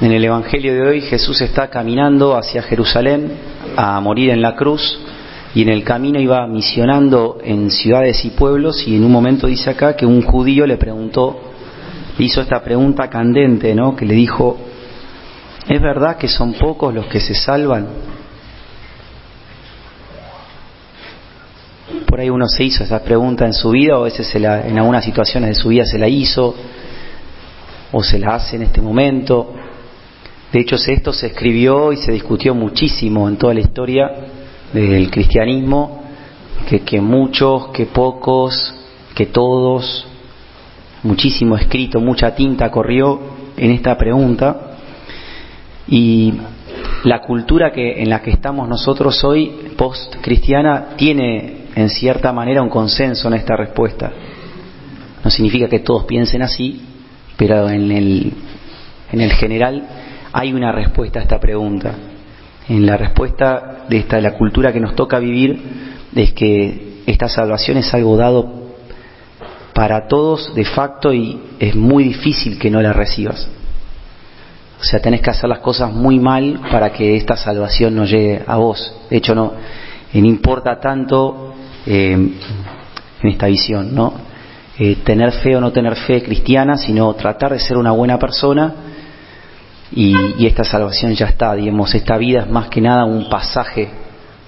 En el Evangelio de hoy Jesús está caminando hacia Jerusalén a morir en la cruz y en el camino iba misionando en ciudades y pueblos y en un momento dice acá que un judío le preguntó, hizo esta pregunta candente, ¿no? Que le dijo, ¿es verdad que son pocos los que se salvan? Por ahí uno se hizo esa pregunta en su vida o a veces en algunas situaciones de su vida se la hizo o se la hace en este momento. De hecho, esto se escribió y se discutió muchísimo en toda la historia del cristianismo, que, muchos, que pocos, que todos, muchísimo escrito, mucha tinta corrió en esta pregunta. Y la cultura que, en la que estamos nosotros hoy, post-cristiana, tiene en cierta manera un consenso en esta respuesta. No significa que todos piensen así, pero en el, en el general hay una respuesta a esta pregunta. En la respuesta de esta, la cultura que nos toca vivir es que esta salvación es algo dado para todos de facto y es muy difícil que no la recibas. O sea, tenés que hacer las cosas muy mal para que esta salvación no llegue a vos. De hecho, no, no importa tanto eh, en esta visión, ¿no? Eh, tener fe o no tener fe cristiana, sino tratar de ser una buena persona y, y, esta salvación ya está, digamos, esta vida es más que nada un pasaje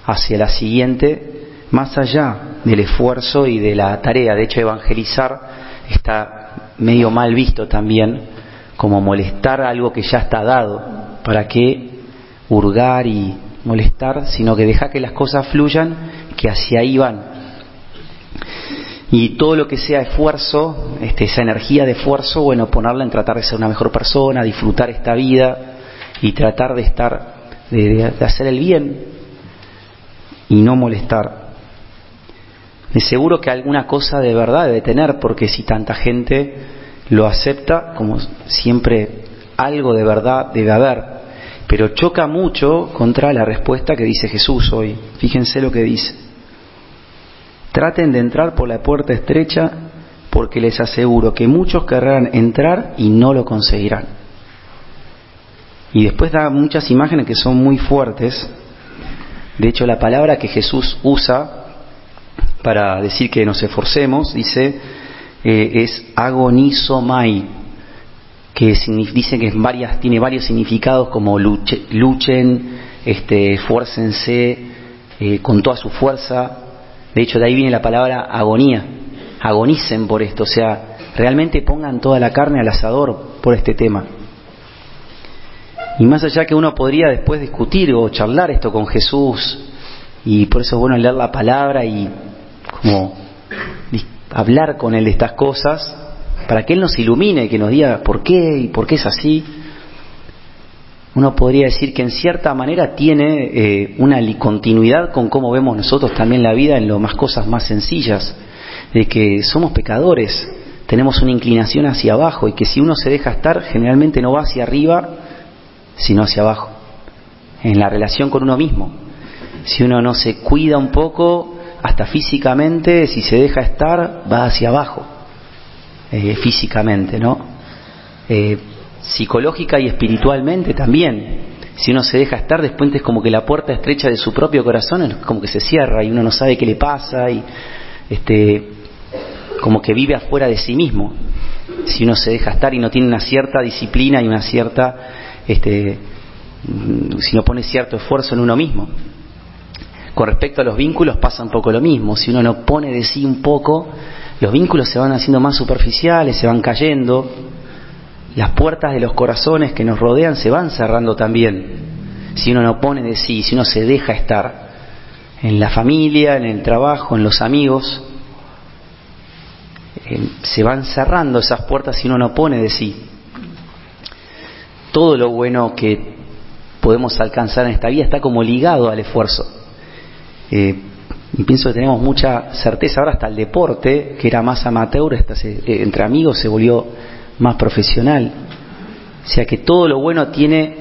hacia la siguiente, más allá del esfuerzo y de la tarea. De hecho, evangelizar está medio mal visto también, como molestar algo que ya está dado. ¿Para qué hurgar y molestar? Sino que deja que las cosas fluyan, que hacia ahí van y todo lo que sea esfuerzo, este, esa energía de esfuerzo, bueno, ponerla en tratar de ser una mejor persona, disfrutar esta vida y tratar de estar, de, hacer el bien y no molestar. De seguro que alguna cosa de verdad debe tener, porque si tanta gente lo acepta, como siempre algo de verdad debe haber. Pero choca mucho contra la respuesta que dice Jesús hoy. Fíjense lo que dice. Traten de entrar por la puerta estrecha porque les aseguro que muchos querrán entrar y no lo conseguirán. Y después da muchas imágenes que son muy fuertes. De hecho, la palabra que Jesús usa para decir que nos esforcemos, dice, eh, es agonizomai, que dice que es varias, tiene varios significados como luche, luchen, este, esfuércense eh, con toda su fuerza, de hecho, de ahí viene la palabra agonía. Agonicen por esto, o sea, realmente pongan toda la carne al asador por este tema. Y más allá que uno podría después discutir o charlar esto con Jesús, y por eso es bueno leer la palabra y como hablar con Él de estas cosas, para que Él nos ilumine, que nos diga por qué y por qué es así uno podría decir que en cierta manera tiene eh, una continuidad con cómo vemos nosotros también la vida en lo más cosas más sencillas, de que somos pecadores, tenemos una inclinación hacia abajo y que si uno se deja estar generalmente no va hacia arriba, sino hacia abajo, en la relación con uno mismo. Si uno no se cuida un poco, hasta físicamente, si se deja estar, va hacia abajo, eh, físicamente, ¿no? Eh, psicológica y espiritualmente también. Si uno se deja estar, después es como que la puerta estrecha de su propio corazón es como que se cierra y uno no sabe qué le pasa y este como que vive afuera de sí mismo. Si uno se deja estar y no tiene una cierta disciplina y una cierta este si no pone cierto esfuerzo en uno mismo. Con respecto a los vínculos pasa un poco lo mismo. Si uno no pone de sí un poco, los vínculos se van haciendo más superficiales, se van cayendo, las puertas de los corazones que nos rodean se van cerrando también. Si uno no pone de sí, si uno se deja estar en la familia, en el trabajo, en los amigos, eh, se van cerrando esas puertas si uno no pone de sí. Todo lo bueno que podemos alcanzar en esta vida está como ligado al esfuerzo. Eh, y pienso que tenemos mucha certeza ahora hasta el deporte, que era más amateur, eh, entre amigos se volvió más profesional. O sea que todo lo bueno tiene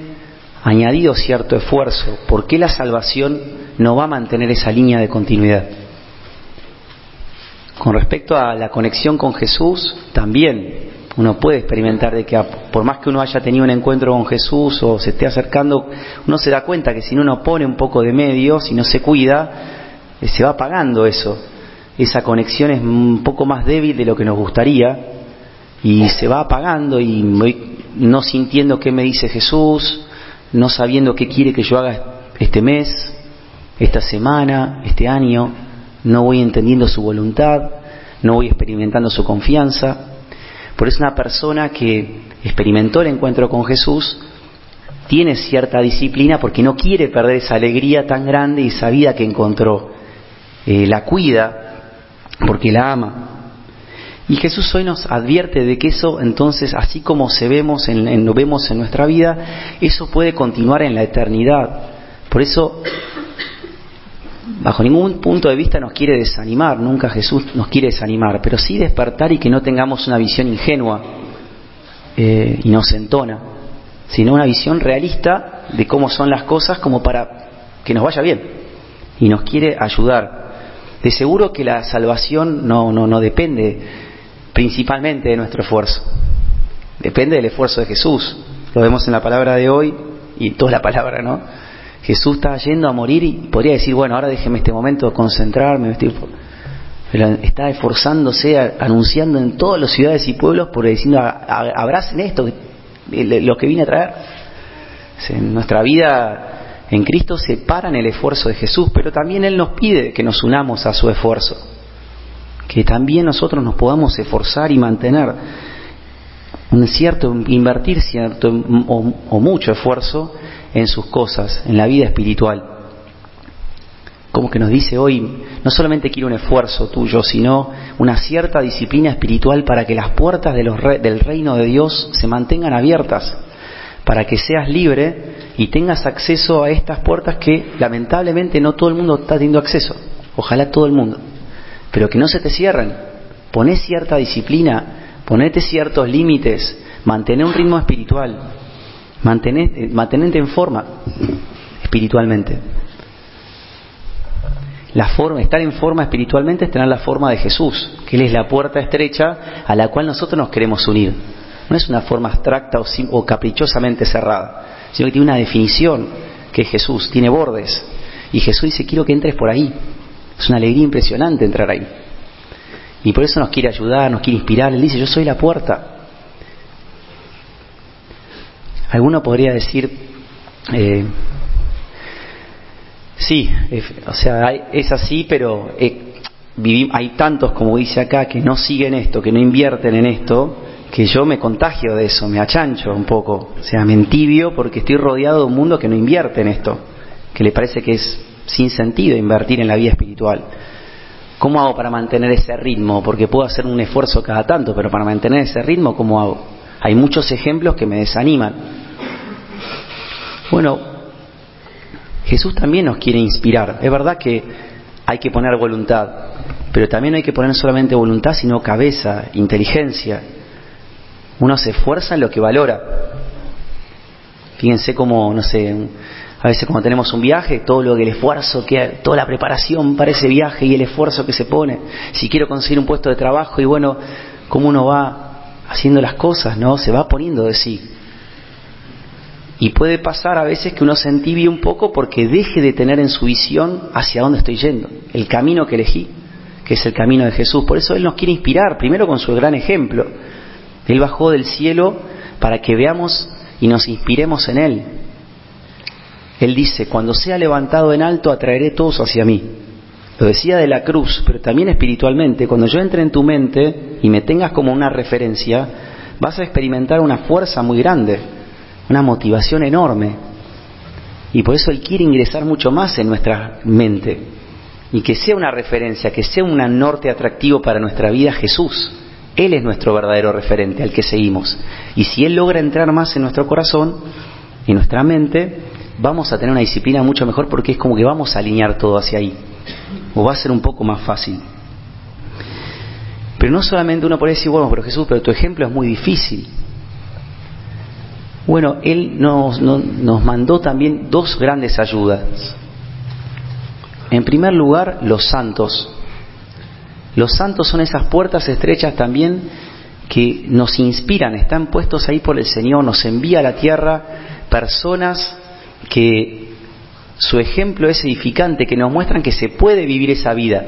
añadido cierto esfuerzo. ¿Por qué la salvación no va a mantener esa línea de continuidad? Con respecto a la conexión con Jesús, también Uno puede experimentar de que por más que uno haya tenido un encuentro con Jesús o se esté acercando, uno se da cuenta que si uno pone un poco de medio, si no se cuida, eh, se va apagando eso. Esa conexión es un poco más débil de lo que nos gustaría y se va apagando y no sintiendo qué me dice Jesús, no sabiendo qué quiere que yo haga este mes, esta semana, este año, no voy entendiendo su voluntad, no voy experimentando su confianza. Por eso una persona que experimentó el encuentro con Jesús tiene cierta disciplina porque no quiere perder esa alegría tan grande y esa vida que encontró. Eh, la cuida porque la ama. Y Jesús hoy nos advierte de que eso, entonces, así como se vemos en, lo vemos en nuestra vida, eso puede continuar en la eternidad. Por eso, bajo ningún punto de vista nos quiere desanimar, nunca Jesús nos quiere desanimar, pero sí despertar y que no tengamos una visión ingenua, eh, inocentona, sino una visión realista de cómo son las cosas como para que nos vaya bien. Y nos quiere ayudar. De seguro que la salvación no, no, no depende principalmente de nuestro esfuerzo. Depende del esfuerzo de Jesús. Lo vemos en la palabra de hoy y en toda la palabra, ¿no? Jesús está yendo a morir y podría decir, bueno, ahora déjeme este momento de concentrarme, pero está esforzándose, anunciando en todas las ciudades y pueblos por diciendo, abracen esto, lo que vine a traer. En nuestra vida en Cristo se para en el esfuerzo de Jesús, pero también Él nos pide que nos unamos a su esfuerzo que también nosotros nos podamos esforzar y mantener un cierto, invertir cierto o, mucho esfuerzo en sus cosas, en la vida espiritual. Como que nos dice hoy, no solamente quiero un esfuerzo tuyo, sino una cierta disciplina espiritual para que las puertas los del reino de Dios se mantengan abiertas, para que seas libre y tengas acceso a estas puertas que lamentablemente no todo el mundo está teniendo acceso. Ojalá todo el mundo pero que no se te cierren. Poné cierta disciplina, ponete ciertos límites, mantener un ritmo espiritual, mantenete, mantenete en forma espiritualmente. La forma, estar en forma espiritualmente es tener la forma de Jesús, que Él es la puerta estrecha a la cual nosotros nos queremos unir. No es una forma abstracta o, o caprichosamente cerrada, sino que tiene una definición, que es Jesús, tiene bordes. Y Jesús dice, quiero que entres por ahí, es una alegría impresionante entrar ahí. Y por eso nos quiere ayudar, nos quiere inspirar. Él dice, yo soy la puerta. Alguno podría decir, eh, sí, o sea, es así, pero eh, hay tantos, como dice acá, que no siguen esto, que no invierten en esto, que yo me contagio de eso, me achancho un poco, o sea, me entibio porque estoy rodeado de un mundo que no invierte en esto, que le parece que es sin sentido invertir en la vida espiritual. ¿Cómo hago para mantener ese ritmo? Porque puedo hacer un esfuerzo cada tanto, pero para mantener ese ritmo, ¿cómo hago? Hay muchos ejemplos que me desaniman. Bueno, Jesús también nos quiere inspirar. Es verdad que hay que poner voluntad, pero también hay que poner solamente voluntad, sino cabeza, inteligencia. Uno se esfuerza en lo que valora. Fíjense cómo, no sé, a veces cuando tenemos un viaje, todo lo que el esfuerzo, que, toda la preparación para ese viaje y el esfuerzo que se pone. Si quiero conseguir un puesto de trabajo y bueno, cómo uno va haciendo las cosas, ¿no? Se va poniendo de sí. Y puede pasar a veces que uno se entibie un poco porque deje de tener en su visión hacia dónde estoy yendo, el camino que elegí, que es el camino de Jesús. Por eso Él nos quiere inspirar, primero con su gran ejemplo. Él bajó del cielo para que veamos y nos inspiremos en Él. Él dice, cuando sea levantado en alto, atraeré todos hacia mí. Lo decía de la cruz, pero también espiritualmente, cuando yo entre en tu mente y me tengas como una referencia, vas a experimentar una fuerza muy grande, una motivación enorme. Y por eso Él quiere ingresar mucho más en nuestra mente y que sea una referencia, que sea un norte atractivo para nuestra vida Jesús. Él es nuestro verdadero referente al que seguimos. Y si Él logra entrar más en nuestro corazón, en nuestra mente, vamos a tener una disciplina mucho mejor porque es como que vamos a alinear todo hacia ahí. O va a ser un poco más fácil. Pero no solamente uno puede decir, bueno, pero Jesús, pero tu ejemplo es muy difícil. Bueno, Él nos, nos mandó también dos grandes ayudas. En primer lugar, los santos. Los santos son esas puertas estrechas también que nos inspiran, están puestos ahí por el Señor, nos envía a la tierra personas que su ejemplo es edificante, que nos muestran que se puede vivir esa vida.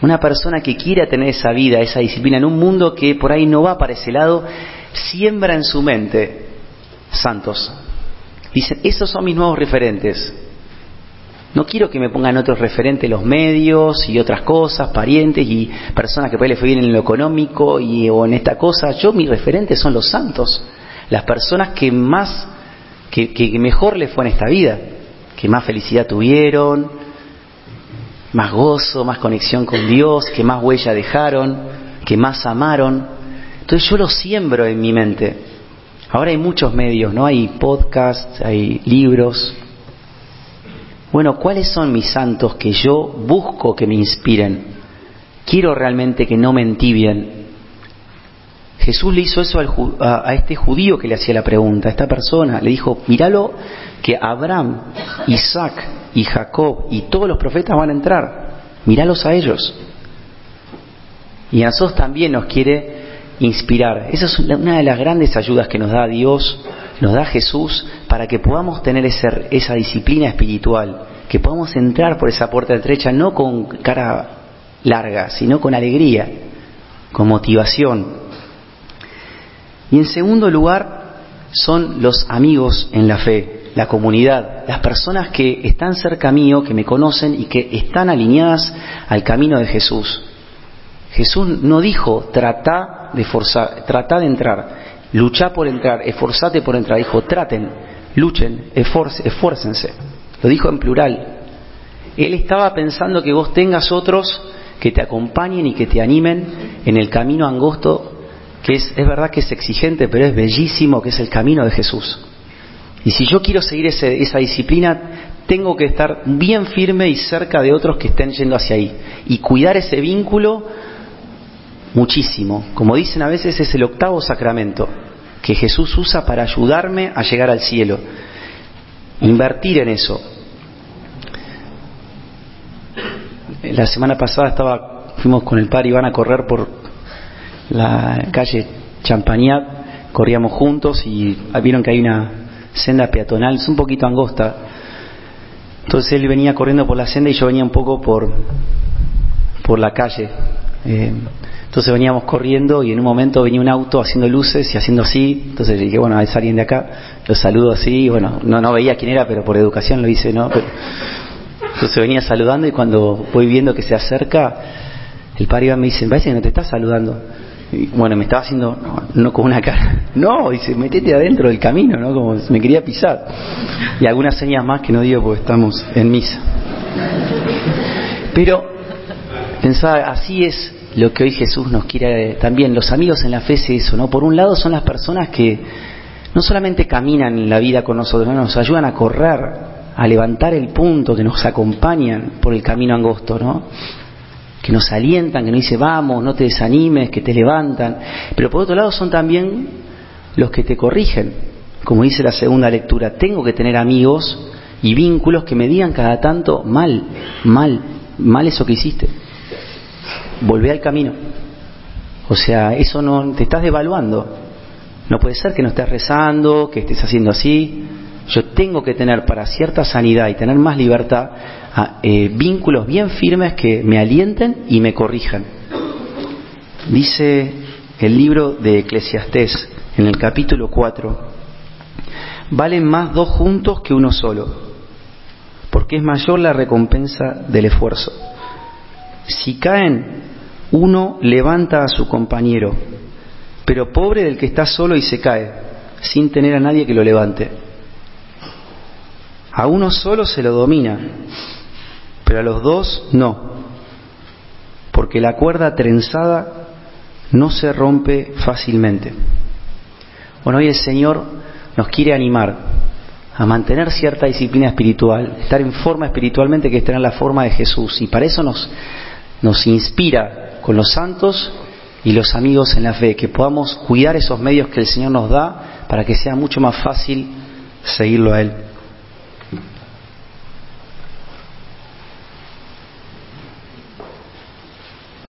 Una persona que quiera tener esa vida, esa disciplina, en un mundo que por ahí no va para ese lado, siembra en su mente santos. Dicen, esos son mis nuevos referentes. No quiero que me pongan otros referentes los medios y otras cosas, parientes y personas que fue bien en lo económico y, o en esta cosa. Yo, mis referentes son los santos, las personas que más, que, que mejor les fue en esta vida, que más felicidad tuvieron, más gozo, más conexión con Dios, que más huella dejaron, que más amaron. Entonces yo lo siembro en mi mente. Ahora hay muchos medios, ¿no? Hay podcasts, hay libros, bueno, ¿cuáles son mis santos que yo busco que me inspiren? Quiero realmente que no me entibien. Jesús le hizo eso a, este judío que le hacía la pregunta, a esta persona. Le dijo, míralo que Abraham, Isaac y Jacob y todos los profetas van a entrar. Míralos a ellos. Y a nosotros también nos quiere inspirar. Esa es una de las grandes ayudas que nos da Dios nos da Jesús para que podamos tener esa disciplina espiritual, que podamos entrar por esa puerta estrecha no con cara larga, sino con alegría, con motivación. Y en segundo lugar, son los amigos en la fe, la comunidad, las personas que están cerca mío, que me conocen y que están alineadas al camino de Jesús. Jesús no dijo trata de forzar, trata de entrar, Lucha por entrar, esforzate por entrar. Dijo, traten, luchen, esfuércense. Lo dijo en plural. Él estaba pensando que vos tengas otros que te acompañen y que te animen en el camino angosto, que es, es verdad que es exigente, pero es bellísimo, que es el camino de Jesús. Y si yo quiero seguir esa disciplina, tengo que estar bien firme y cerca de otros que estén yendo hacia ahí. Y cuidar ese vínculo muchísimo. Como dicen a veces, es el octavo sacramento que Jesús usa para ayudarme a llegar al cielo. Invertir en eso. La semana pasada estaba, fuimos con el padre Iván a correr por la calle Champagnat, corríamos juntos y vieron que hay una senda peatonal, es un poquito angosta. Entonces él venía corriendo por la senda y yo venía un poco por, por la calle. Eh, entonces veníamos corriendo y en un momento venía un auto haciendo luces y haciendo así. Entonces dije, bueno, es alguien de acá. Lo saludo así. Bueno, no, no veía quién era, pero por educación lo hice, ¿no? entonces venía saludando y cuando voy viendo que se acerca, el padre Iván me dice, parece que no te está saludando. Y bueno, me estaba haciendo, no, con una cara. No, dice, metete adentro del camino, ¿no? Como me quería pisar. Y algunas señas más que no digo porque estamos en misa. Pero pensaba, así es lo que hoy Jesús nos quiere también. Los amigos en la fe es eso, ¿no? Por un lado son las personas que no solamente caminan en la vida con nosotros, nos ayudan a correr, a levantar el punto, que nos acompañan por el camino angosto, ¿no? Que nos alientan, que nos dicen, vamos, no te desanimes, que te levantan. Pero por otro lado son también los que te corrigen. Como dice la segunda lectura, tengo que tener amigos y vínculos que me digan cada tanto, mal, mal, mal eso que hiciste volvé al camino. O sea, eso no te estás devaluando. No puede ser que no estés rezando, que estés haciendo así. Yo tengo que tener para cierta sanidad y tener más libertad eh, vínculos bien firmes que me alienten y me corrijan. Dice el libro de Eclesiastés en el capítulo 4, valen más dos juntos que uno solo, porque es mayor la recompensa del esfuerzo. Si caen, uno levanta a su compañero, pero pobre del que está solo y se cae, sin tener a nadie que lo levante. A uno solo se lo domina, pero a los dos no, porque la cuerda trenzada no se rompe fácilmente. Bueno, hoy el Señor nos quiere animar a mantener cierta disciplina espiritual, estar en forma espiritualmente que es tener la forma de Jesús. Y para eso nos, nos inspira con los santos y los amigos en la fe, que podamos cuidar esos medios que el Señor nos da para que sea mucho más fácil seguirlo a Él.